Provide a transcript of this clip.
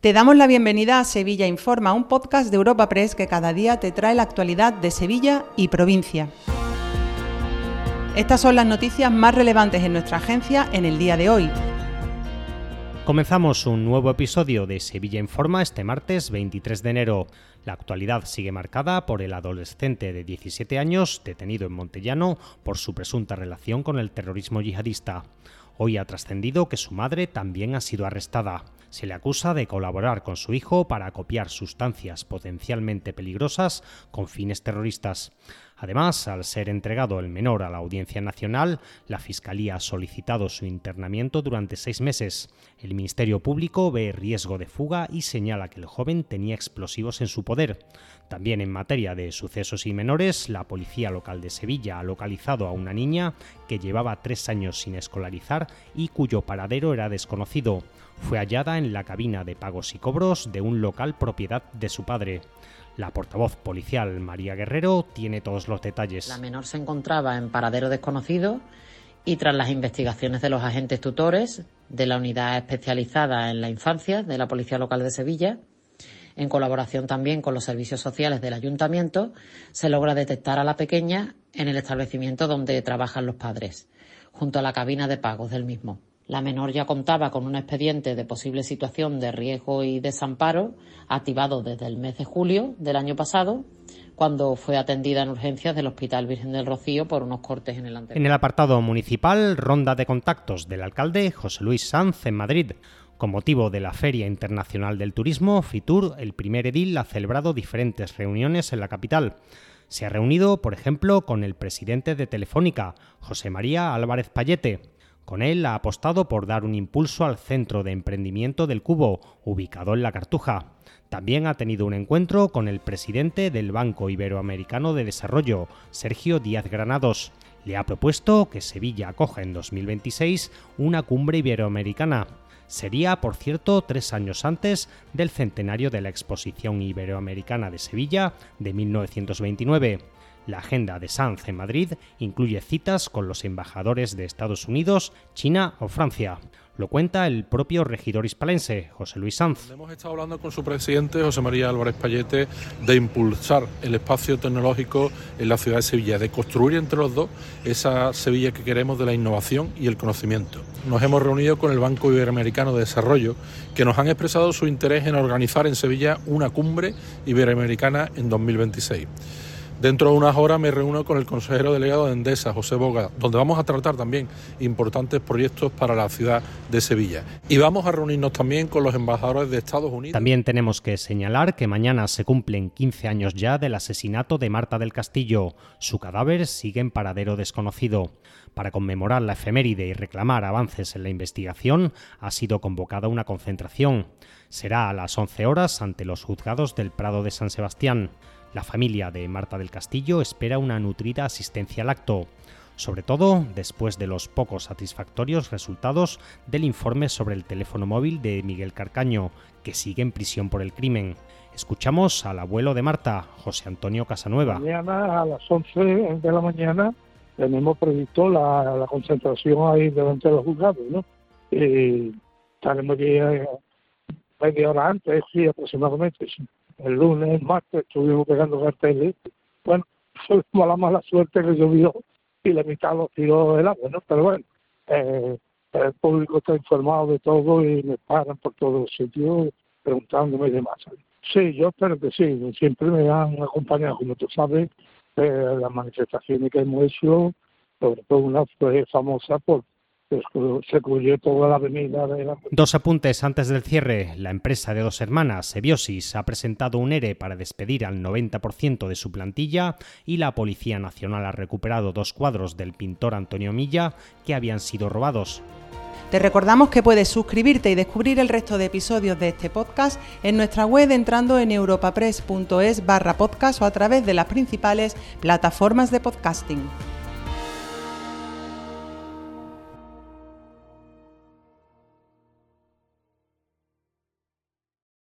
Te damos la bienvenida a Sevilla Informa, un podcast de Europa Press que cada día te trae la actualidad de Sevilla y provincia. Estas son las noticias más relevantes en nuestra agencia en el día de hoy. Comenzamos un nuevo episodio de Sevilla Informa este martes 23 de enero. La actualidad sigue marcada por el adolescente de 17 años detenido en Montellano por su presunta relación con el terrorismo yihadista. Hoy ha trascendido que su madre también ha sido arrestada. Se le acusa de colaborar con su hijo para copiar sustancias potencialmente peligrosas con fines terroristas. Además, al ser entregado el menor a la Audiencia Nacional, la Fiscalía ha solicitado su internamiento durante seis meses. El Ministerio Público ve riesgo de fuga y señala que el joven tenía explosivos en su poder. También en materia de sucesos y menores, la Policía Local de Sevilla ha localizado a una niña que llevaba tres años sin escolarizar y cuyo paradero era desconocido. Fue hallada la cabina de pagos y cobros de un local propiedad de su padre. La portavoz policial María Guerrero tiene todos los detalles. La menor se encontraba en paradero desconocido y tras las investigaciones de los agentes tutores de la unidad especializada en la infancia de la Policía Local de Sevilla, en colaboración también con los servicios sociales del ayuntamiento, se logra detectar a la pequeña en el establecimiento donde trabajan los padres, junto a la cabina de pagos del mismo. La menor ya contaba con un expediente de posible situación de riesgo y desamparo activado desde el mes de julio del año pasado, cuando fue atendida en urgencias del Hospital Virgen del Rocío por unos cortes en el anterior. En el apartado municipal, ronda de contactos del alcalde José Luis Sanz en Madrid. Con motivo de la Feria Internacional del Turismo, FITUR, el primer edil ha celebrado diferentes reuniones en la capital. Se ha reunido, por ejemplo, con el presidente de Telefónica, José María Álvarez Payete, con él ha apostado por dar un impulso al centro de emprendimiento del Cubo, ubicado en la Cartuja. También ha tenido un encuentro con el presidente del Banco Iberoamericano de Desarrollo, Sergio Díaz Granados. Le ha propuesto que Sevilla acoja en 2026 una cumbre iberoamericana. Sería, por cierto, tres años antes del centenario de la Exposición Iberoamericana de Sevilla de 1929. La agenda de Sanz en Madrid incluye citas con los embajadores de Estados Unidos, China o Francia. Lo cuenta el propio regidor hispalense, José Luis Sanz. Hemos estado hablando con su presidente, José María Álvarez Payete, de impulsar el espacio tecnológico en la ciudad de Sevilla, de construir entre los dos esa Sevilla que queremos de la innovación y el conocimiento. Nos hemos reunido con el Banco Iberoamericano de Desarrollo, que nos han expresado su interés en organizar en Sevilla una cumbre iberoamericana en 2026. Dentro de unas horas me reúno con el consejero delegado de Endesa, José Boga, donde vamos a tratar también importantes proyectos para la ciudad de Sevilla. Y vamos a reunirnos también con los embajadores de Estados Unidos. También tenemos que señalar que mañana se cumplen 15 años ya del asesinato de Marta del Castillo. Su cadáver sigue en paradero desconocido. Para conmemorar la efeméride y reclamar avances en la investigación, ha sido convocada una concentración. Será a las 11 horas ante los juzgados del Prado de San Sebastián. La familia de Marta del Castillo espera una nutrida asistencia al acto, sobre todo después de los pocos satisfactorios resultados del informe sobre el teléfono móvil de Miguel Carcaño, que sigue en prisión por el crimen. Escuchamos al abuelo de Marta, José Antonio Casanueva. Mañana a las 11 de la mañana tenemos previsto la, concentración ahí delante de los juzgados, ¿no? Y estaremos aquí eh, media hora antes, sí, aproximadamente, sí el lunes, el martes, estuvimos pegando carteles. Bueno, fue la mala suerte que llovió y la mitad los tiró el agua, ¿no? Pero bueno, eh, el público está informado de todo y me paran por todos los sitios preguntándome y demás. Sí, yo espero que sí, siempre me han acompañado, como tú sabes, eh, las manifestaciones que hemos hecho, sobre todo una fue famosa por se cubrió toda la avenida. Dos apuntes antes del cierre. La empresa de dos hermanas, Ebiosis, ha presentado un ERE para despedir al 90% de su plantilla y la Policía Nacional ha recuperado dos cuadros del pintor Antonio Milla que habían sido robados. Te recordamos que puedes suscribirte y descubrir el resto de episodios de este podcast en nuestra web entrando en europapress.es barra podcast o a través de las principales plataformas de podcasting.